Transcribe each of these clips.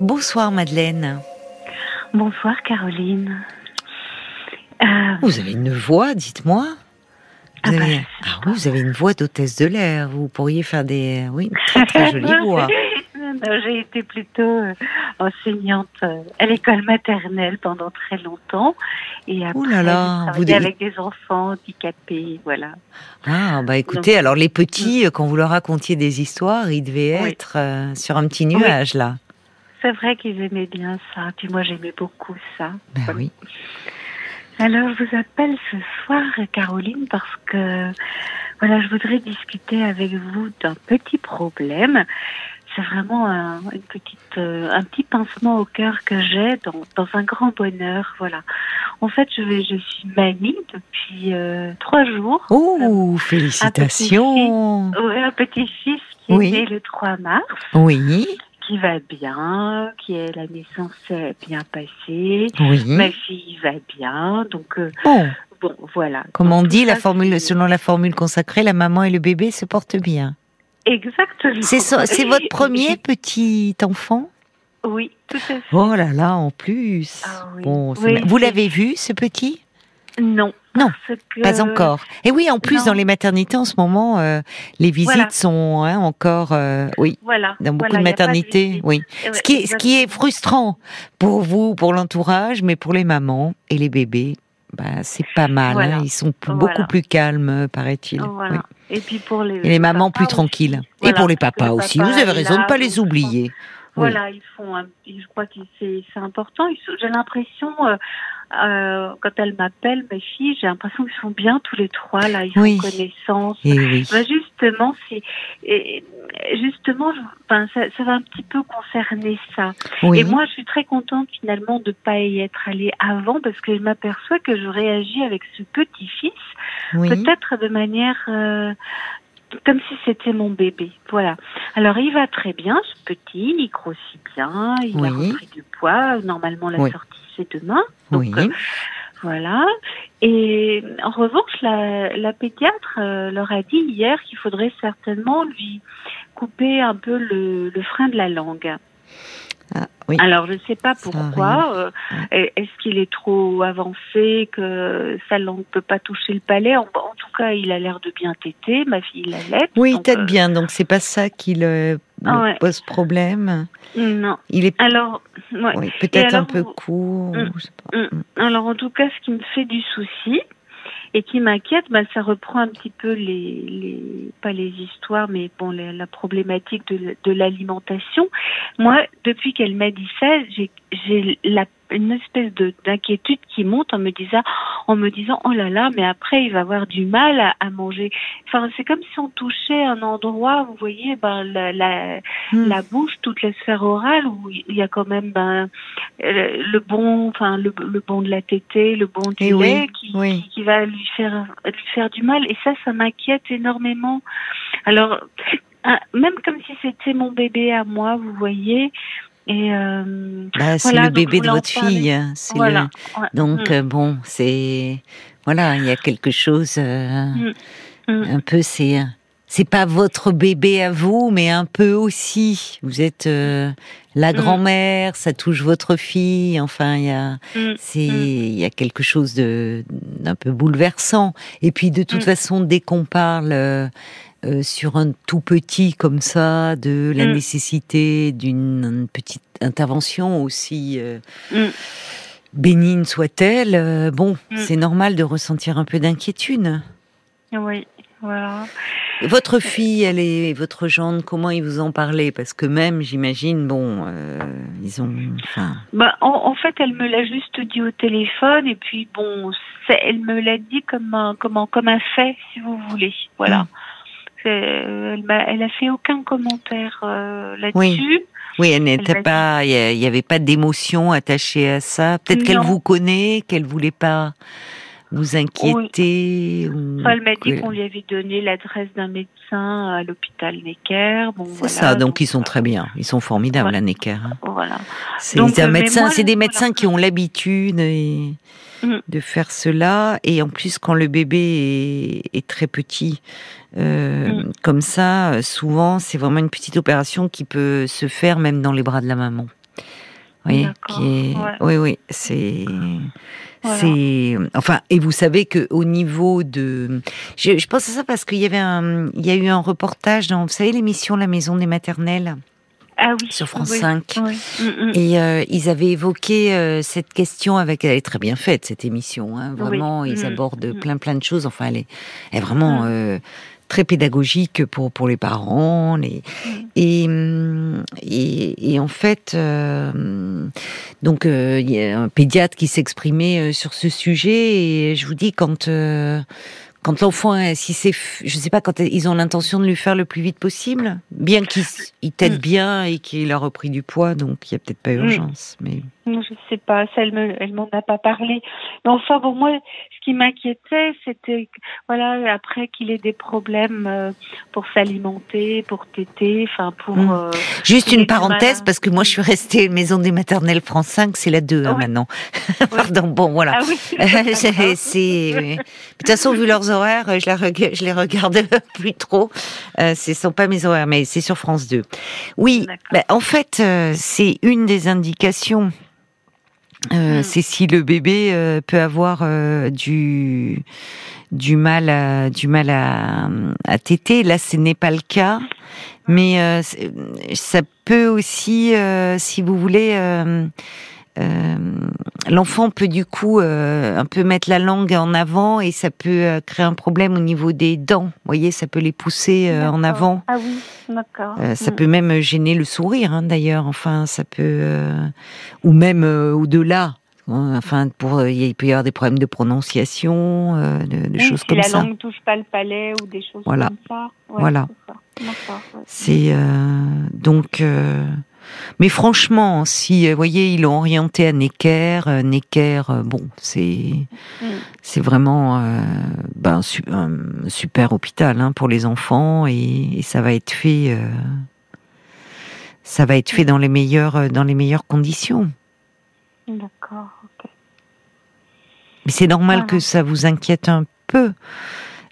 Bonsoir Madeleine. Bonsoir Caroline. Euh, vous avez une voix, dites-moi. Vous, ah bah, avez... Ah oui, vous avez une voix d'hôtesse de l'air. Vous pourriez faire des, oui, une très très jolie voix. J'ai été plutôt euh, enseignante euh, à l'école maternelle pendant très longtemps. Et après, là là, vous avec des enfants handicapés, voilà. Ah, bah écoutez, alors les petits, quand vous leur racontiez des histoires, ils devaient être sur un petit nuage, là. C'est vrai qu'ils aimaient bien ça. Puis moi, j'aimais beaucoup ça. Ben oui. Alors, je vous appelle ce soir, Caroline, parce que voilà, je voudrais discuter avec vous d'un petit problème. C'est vraiment un, une petite, euh, un petit pincement au cœur que j'ai dans, dans, un grand bonheur. Voilà. En fait, je, vais, je suis mamie depuis euh, trois jours. Oh, félicitations Oui, un petit-fils qui est né le 3 mars. Oui qui va bien, qui est la naissance bien passée, ma fille va bien, donc euh, bon, voilà. Comme on dit, la formule, selon la formule consacrée, la maman et le bébé se portent bien. Exactement. C'est votre premier petit enfant? Oui, tout à fait. Oh là là, en plus. Ah bon, vous l'avez vu, ce petit? Non. Non, pas encore. Et oui, en plus, dans les maternités en ce moment, euh, les visites sont hein, encore, euh, oui, voilà. dans beaucoup de maternités, oui. ce qui est, ce qui est frustrant pour vous, pour l'entourage, mais pour les mamans et les bébés, bah, c'est pas mal. Hein. ils sont beaucoup plus calmes, paraît-il. Et puis pour les, et les mamans plus tranquilles. et pour les papas aussi. vous avez raison de ne pas les oublier. Voilà, ils font. je crois que c'est important. J'ai l'impression. Euh, euh, quand elle m'appelle, mes filles, j'ai l'impression qu'ils sont bien tous les trois là, ils font connaissance. oui. Bah, justement, c'est justement, enfin, ça, ça, va un petit peu concerner ça. Et moi, je suis très contente finalement de pas y être allée avant parce que je m'aperçois que je réagis avec ce petit-fils, peut-être de manière euh, comme si c'était mon bébé. Voilà. Alors il va très bien, ce petit, il grossit bien, il a repris du poids. Normalement la sortie c'est demain. Donc, oui. Euh, voilà. Et en revanche, la, la pédiatre euh, leur a dit hier qu'il faudrait certainement lui couper un peu le, le frein de la langue. Ah, oui. Alors, je ne sais pas pourquoi. Euh, est-ce qu'il est trop avancé, que sa langue ne peut pas toucher le palais? En, tout cas, il a l'air de bien téter. Ma fille l'allait. Oui, tête euh, bien. Donc, c'est pas ça qui le, pose problème. Non. Il est. Alors, oui, peut-être un peu court. Mm, mm. Alors, en tout cas, ce qui me fait du souci, et qui m'inquiète, bah, ça reprend un petit peu les, les pas les histoires, mais bon, la problématique de, de l'alimentation. Moi, depuis qu'elle m'a dit ça, j'ai la une espèce de d'inquiétude qui monte en me disant en me disant oh là là mais après il va avoir du mal à, manger. Enfin c'est comme si on touchait un endroit vous voyez ben la la, hmm. la bouche toute la sphère orale où il y a quand même ben le bon enfin le, le bon de la tétée le bon du eh lait qui, qui, qui va lui faire lui faire du mal. Et ça ça m'inquiète énormément. Alors même comme si c'était mon bébé à moi, vous voyez, et euh, bah, c'est le bébé de votre fille. Hein, voilà. Donc mm. euh, bon, c'est voilà, il y a quelque chose euh, mm. Mm. un peu c'est c'est pas votre bébé à vous, mais un peu aussi. Vous êtes la grand-mère, ça touche votre fille. Enfin, il y a c'est il y a quelque chose de d'un peu bouleversant. Et puis de toute façon, dès qu'on parle euh, sur un tout petit comme ça, de la mm. nécessité d'une petite intervention aussi euh, mm. bénigne soit-elle, euh, bon, mm. c'est normal de ressentir un peu d'inquiétude. Oui, voilà. Votre fille, elle est votre gendre, comment ils vous en parlaient Parce que même, j'imagine, bon, ils ont. Enfin... Bah, en, fait, elle me l'a juste dit au téléphone, et puis bon, elle me l'a dit comme un, comme un fait, si vous voulez. Voilà elle, elle a fait aucun commentaire euh, là-dessus. Oui. elle n'était pas, il n'y avait pas d'émotion attachée à ça. Peut-être qu'elle vous connaît, qu'elle voulait pas vous inquiéter. elle m'a dit qu'on lui avait donné l'adresse d'un médecin à l'hôpital Necker. Bon, c'est ça, donc, ils sont très bien, ils sont formidables à Necker. Hein. Voilà. C'est des médecins qui ont l'habitude mm. de faire cela, et en plus quand le bébé est très petit, euh, mm. Comme ça, souvent, c'est vraiment une petite opération qui peut se faire même dans les bras de la maman. Oui, oui, oui, c'est. C'est enfin et vous savez que au niveau de je, je pense à ça parce qu'il y avait un il y a eu un reportage dans vous savez l'émission La Maison des maternelles? Ah oui, sur France 5. Mm, mm. Et euh, ils avaient évoqué euh, cette question avec. Elle est très bien faite cette émission. Hein, vraiment, ils mm, abordent plein plein de choses. Enfin, elle est, elle est vraiment euh, très pédagogique pour pour les parents. Les, et, et, et en fait, donc il y a un pédiatre qui s'exprimait sur ce sujet. Et je vous dis quand quand l'enfant, si c'est, je sais pas, quand ils ont l'intention de lui faire le plus vite possible, bien qu'il t'aide mm. bien et qu'il a repris du poids, donc il y a peut-être pas mm. urgence. Mais je sais pas, ça, elle, me, elle m'en a pas parlé. Mais enfin, bon, moi, ce qui m'inquiétait, c'était, voilà, après qu'il ait des problèmes euh, pour s'alimenter, pour téter, enfin, pour. Mm. Euh, Juste une parenthèse, parce que moi, je suis restée maison des maternelles France 5, c'est la 2 hein, maintenant. Pardon, bon, voilà. Ah oui. c'est, de toute façon, vu leurs horaires, je, la, je les regarde plus trop. Euh, ce sont pas mes horaires, mais c'est sur France 2. Oui, bah, en fait, c'est une des indications euh, hmm. c'est si le bébé euh, peut avoir euh, du du mal à, du mal à, à téter. Là, ce n'est pas le cas, mais ça peut aussi, si vous voulez euh, l'enfant peut du coup euh, un peu mettre la langue en avant et ça peut euh, créer un problème au niveau des dents. Vous voyez, ça peut les pousser en avant. Ah oui, d'accord. ça mm. peut même gêner le sourire, hein, d'ailleurs. Enfin, ça peut ou même au-delà. Hein, enfin, pour il peut y avoir des problèmes de prononciation, de, choses comme ça. Si la langue touche pas le palais ou des choses voilà. comme ça. voilà. C'est donc. Mais franchement, si vous euh, voyez, ils l'ont orienté à Necker, euh, Necker, euh, bon, c'est mm. c'est vraiment ben, un super hôpital hein, pour les enfants et, ça va être fait, ça va être fait dans les meilleures dans les meilleures conditions. D'accord. Mais c'est normal que ça vous inquiète un peu.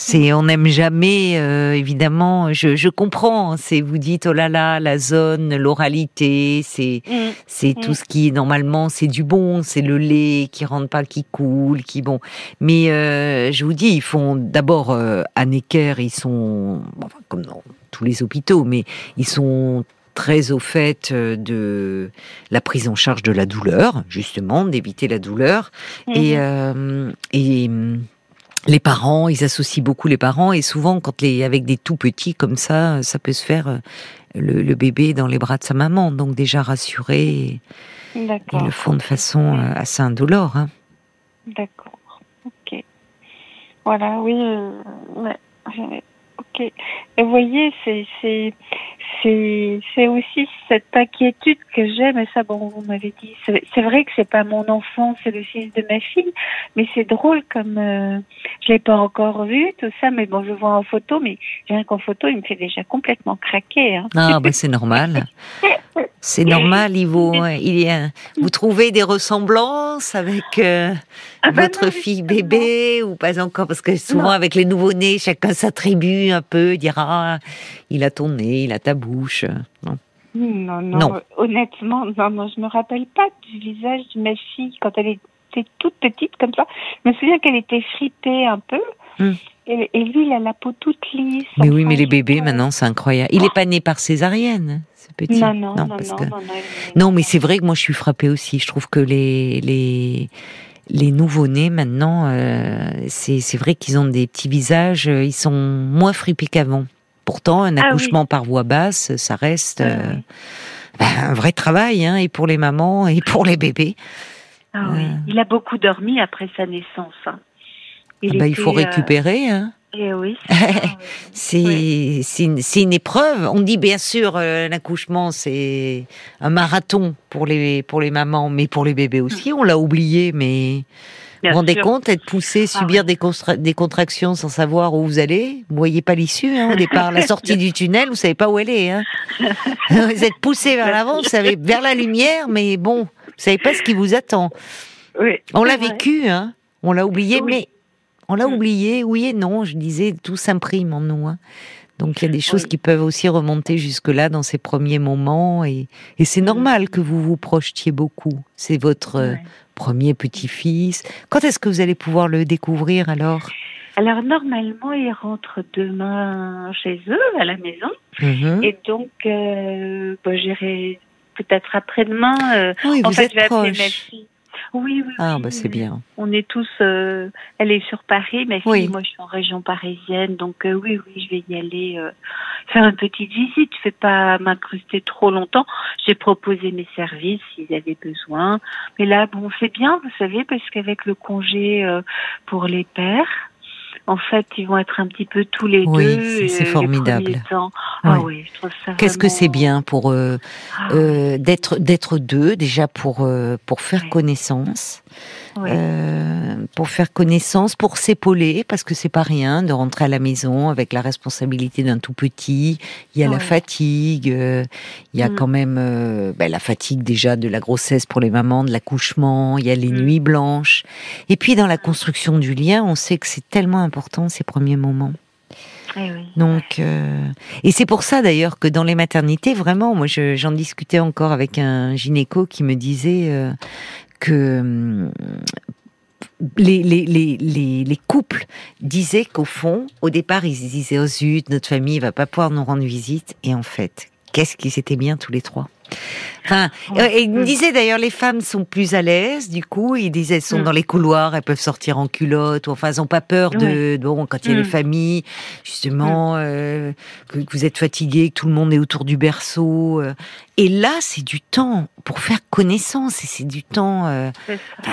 C'est, on n'aime jamais, euh, évidemment. Je, je comprends. C'est, vous dites, oh là là, la zone, l'oralité, c'est, mm. c'est tout mm. ce qui normalement c'est du bon, c'est le lait qui rentre pas, qui coule, qui bon. Mais euh, je vous dis, ils font d'abord euh, à Necker, ils sont, enfin, comme dans tous les hôpitaux, mais ils sont très au fait de la prise en charge de la douleur, justement, d'éviter la douleur. Et, mm-hmm. et les parents, ils associent beaucoup les parents et souvent quand les avec des tout petits comme ça, ça peut se faire euh, le, bébé dans les bras de sa maman, donc déjà rassuré. Ils le font de façon euh, assez indolore. Hein. D'accord. Ok. Voilà, oui. Euh, ok. Et vous voyez, c'est c'est aussi cette inquiétude que j'ai mais ça bon vous m'avez dit c'est vrai que c'est pas mon enfant c'est le fils de ma fille mais c'est drôle comme euh, je l'ai pas encore vu tout ça mais bon je vois en photo mais rien qu'en photo il me fait déjà complètement craquer hein. ah bah c'est normal c'est normal il vous il y a, vous trouvez des ressemblances avec euh, ah bah votre fille bébé ou pas encore? Parce que souvent avec les nouveaux nés chacun s'attribue un peu dira il a ton nez il a ta bouche. Non? Non, non, honnêtement, non, non, je me rappelle pas du visage de ma fille quand elle était toute petite comme ça. Je me souviens qu'elle était fripée un peu. Hmm. Et, lui, il a la peau toute lisse. Mais oui, mais les bébés, maintenant, c'est incroyable. Il n'est pas né par césarienne, ce petit. Non, non, non, non, non, mais c'est vrai que moi, je suis frappée aussi. Je trouve que les, les, les nouveau-nés, maintenant, euh, c'est vrai qu'ils ont des petits visages, ils sont moins fripés qu'avant. Pourtant, un ah accouchement par voie basse, ça reste ah euh, ben, un vrai travail, hein, et pour les mamans et pour les bébés. Ah oui. Euh. Il a beaucoup dormi après sa naissance. Hein. Il, ben, il faut euh, récupérer. Hein. Eh oui. c'est une, épreuve. On dit bien sûr l'accouchement c'est un marathon pour les pour les mamans, mais pour les bébés aussi. On l'a oublié, mais vous vous rendez compte, être poussé, ah subir des, des, contractions sans savoir où vous allez? Vous voyez pas l'issue hein, au départ. La sortie du tunnel, vous savez pas où elle est. Hein. vous êtes poussé vers l'avant, vous savez vers la lumière, mais bon, vous savez pas ce qui vous attend. on l'a vécu, hein. on l'a oublié, mais on l'a mm. oublié, oui et non. Je disais, tout s'imprime en nous. Hein. Donc il y a des choses qui peuvent aussi remonter jusque-là dans ces premiers moments et, c'est normal que vous vous projetiez beaucoup. C'est votre euh, premier petit-fils. Quand est-ce que vous allez pouvoir le découvrir alors? Alors normalement, ils rentrent demain chez eux, à la maison. Mhm. Et donc, euh, bah, j'irai peut-être après-demain. Euh, oui, en vous fait, êtes je vais appeler ma fille. Oui, oui. Ah, bah c'est bien. On est tous. Euh, elle est sur Paris, ma fille. Moi, je suis en région parisienne, donc euh, oui, oui, je vais y aller euh, faire une petite visite. Je vais pas m'incruster trop longtemps. J'ai proposé mes services s'ils avaient besoin. Mais là, bon, c'est bien, vous savez, parce qu'avec le congé pour les pères, en fait, ils vont être un petit peu tous les oui, deux. C'est formidable. Ah oui, je trouve ça. Qu'est-ce que c'est bien pour euh, ah euh, d'être d'être deux déjà pour euh, pour faire connaissance. Euh, pour faire connaissance, pour s'épauler, parce que c'est pas rien de rentrer à la maison avec la responsabilité d'un tout petit. Il y a la fatigue, euh, il y a mm. quand même euh, ben, la fatigue déjà de la grossesse pour les mamans, de l'accouchement, il y a les mm. nuits blanches. Et puis dans la construction du lien, on sait que c'est tellement important ces premiers moments. Eh Donc, et c'est pour ça d'ailleurs que dans les maternités, vraiment, moi, j'en discutais encore avec un gynéco qui me disait, que hum, les, les, les, les, couples disaient qu'au fond, au départ, ils disaient Oh zut, notre famille va pas pouvoir nous rendre visite. Et en fait, qu'est-ce qu'ils étaient bien tous les trois? Enfin, euh, il me disait d'ailleurs les femmes sont plus à l'aise du coup. Il disait elles sont mm. dans les couloirs, elles peuvent sortir en culotte ou enfin elles n'ont pas peur de bon quand il y a les mm. familles justement mm. euh, que, vous êtes fatigué, que tout le monde est autour du berceau. Euh. Et là c'est du temps pour faire connaissance et c'est du temps.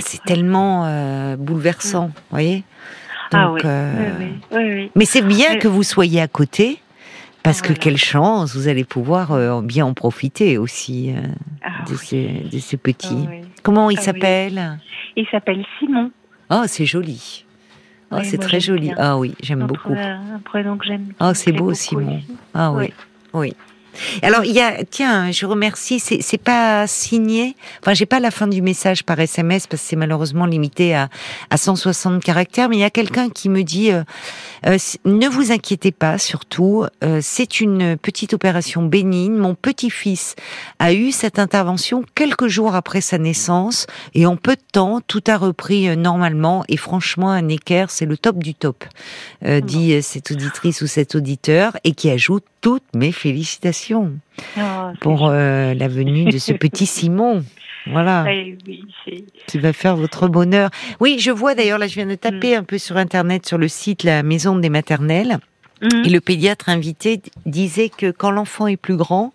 c'est tellement bouleversant, vous voyez. ah oui. oui, oui. Mais c'est bien que vous soyez à côté parce que quelle chance, vous allez pouvoir euh, bien en profiter aussi euh, ah de, ces, petits. Ah Comment il ah s'appelle? Il s'appelle Simon. Oh, c'est joli. Oh, c'est très joli. Ah oui, j'aime beaucoup. Un prénom que j'aime. Oh, c'est beau, Simon. Ah oui, oui. Alors il y a, tiens, je remercie. C'est pas signé. Enfin, j'ai pas la fin du message par SMS parce que c'est malheureusement limité à, à 160 caractères. Mais il y a quelqu'un qui me dit euh, euh, ne vous inquiétez pas. Surtout, euh, c'est une petite opération bénigne. Mon petit-fils a eu cette intervention quelques jours après sa naissance et en peu de temps, tout a repris normalement. Et franchement, un équerre, c'est le top du top, dit cette auditrice ou cet auditeur, et qui ajoute toutes mes félicitations oh, pour euh, la venue de ce petit Simon. Voilà. qui va faire votre bonheur. Oui, je vois d'ailleurs, là, je viens de taper mm. un peu sur Internet, sur le site La Maison des Maternelles. Mhm. Et le pédiatre invité disait que quand l'enfant est plus grand,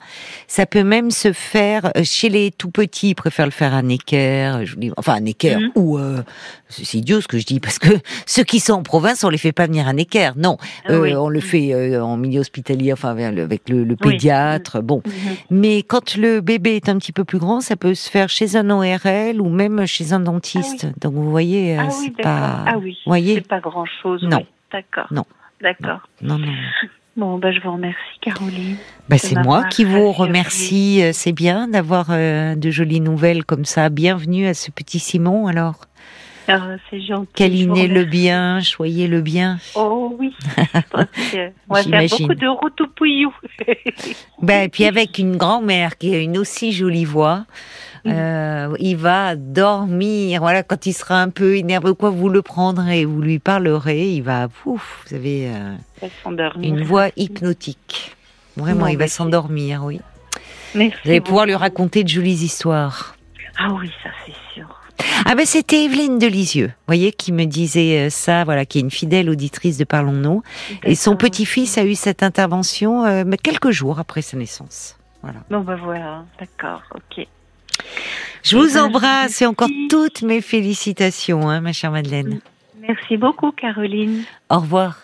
ça peut même se faire euh, chez les tout petits. Ils préfèrent le faire à équerre, je dis, enfin un équerre mhm. ou euh, c'est idiot ce que je dis parce que ceux qui sont en province, on les fait pas venir à équerre. Non, ah euh, on le fait euh, en milieu hospitalier, enfin avec le, pédiatre. Bon, mhm. mais quand le bébé est un petit peu plus grand, ça peut se faire chez un ORL ou même chez un dentiste. Ah Donc vous voyez, ah c'est pas, ah oui, voyez, c'est pas grand chose. Non, d'accord. Non. D'accord. Non, non. Bon, bah, je vous remercie, Caroline. Bah, c'est moi qui vous remercie. Euh, c'est bien d'avoir euh, de jolies nouvelles comme ça. Bienvenue à ce petit Simon, alors. Ah, c'est gentil. Câlinez le bien, choyez le bien. Oh oui. on va faire beaucoup de routes au pouillou. ben, et puis avec une grand-mère qui a une aussi jolie voix. Euh, il va dormir. Voilà, quand il sera un peu énervé, quoi, vous le prendrez, vous lui parlerez, il va, ouf, vous avez euh, une voix hypnotique. Vraiment, il va s'endormir, oui. Merci vous allez pouvoir lui raconter de jolies histoires. Ah oui, ça c'est sûr. Ah ben c'était Evelyne Delisieux, voyez, qui me disait euh, ça, voilà, qui est une fidèle auditrice de Parlons-nous. Et son petit-fils a eu cette intervention quelques jours après sa naissance. Voilà. Bon ben voilà, d'accord, ok. Je vous embrasse et encore toutes mes félicitations, hein, ma chère Madeleine. Merci beaucoup, Caroline. Au revoir.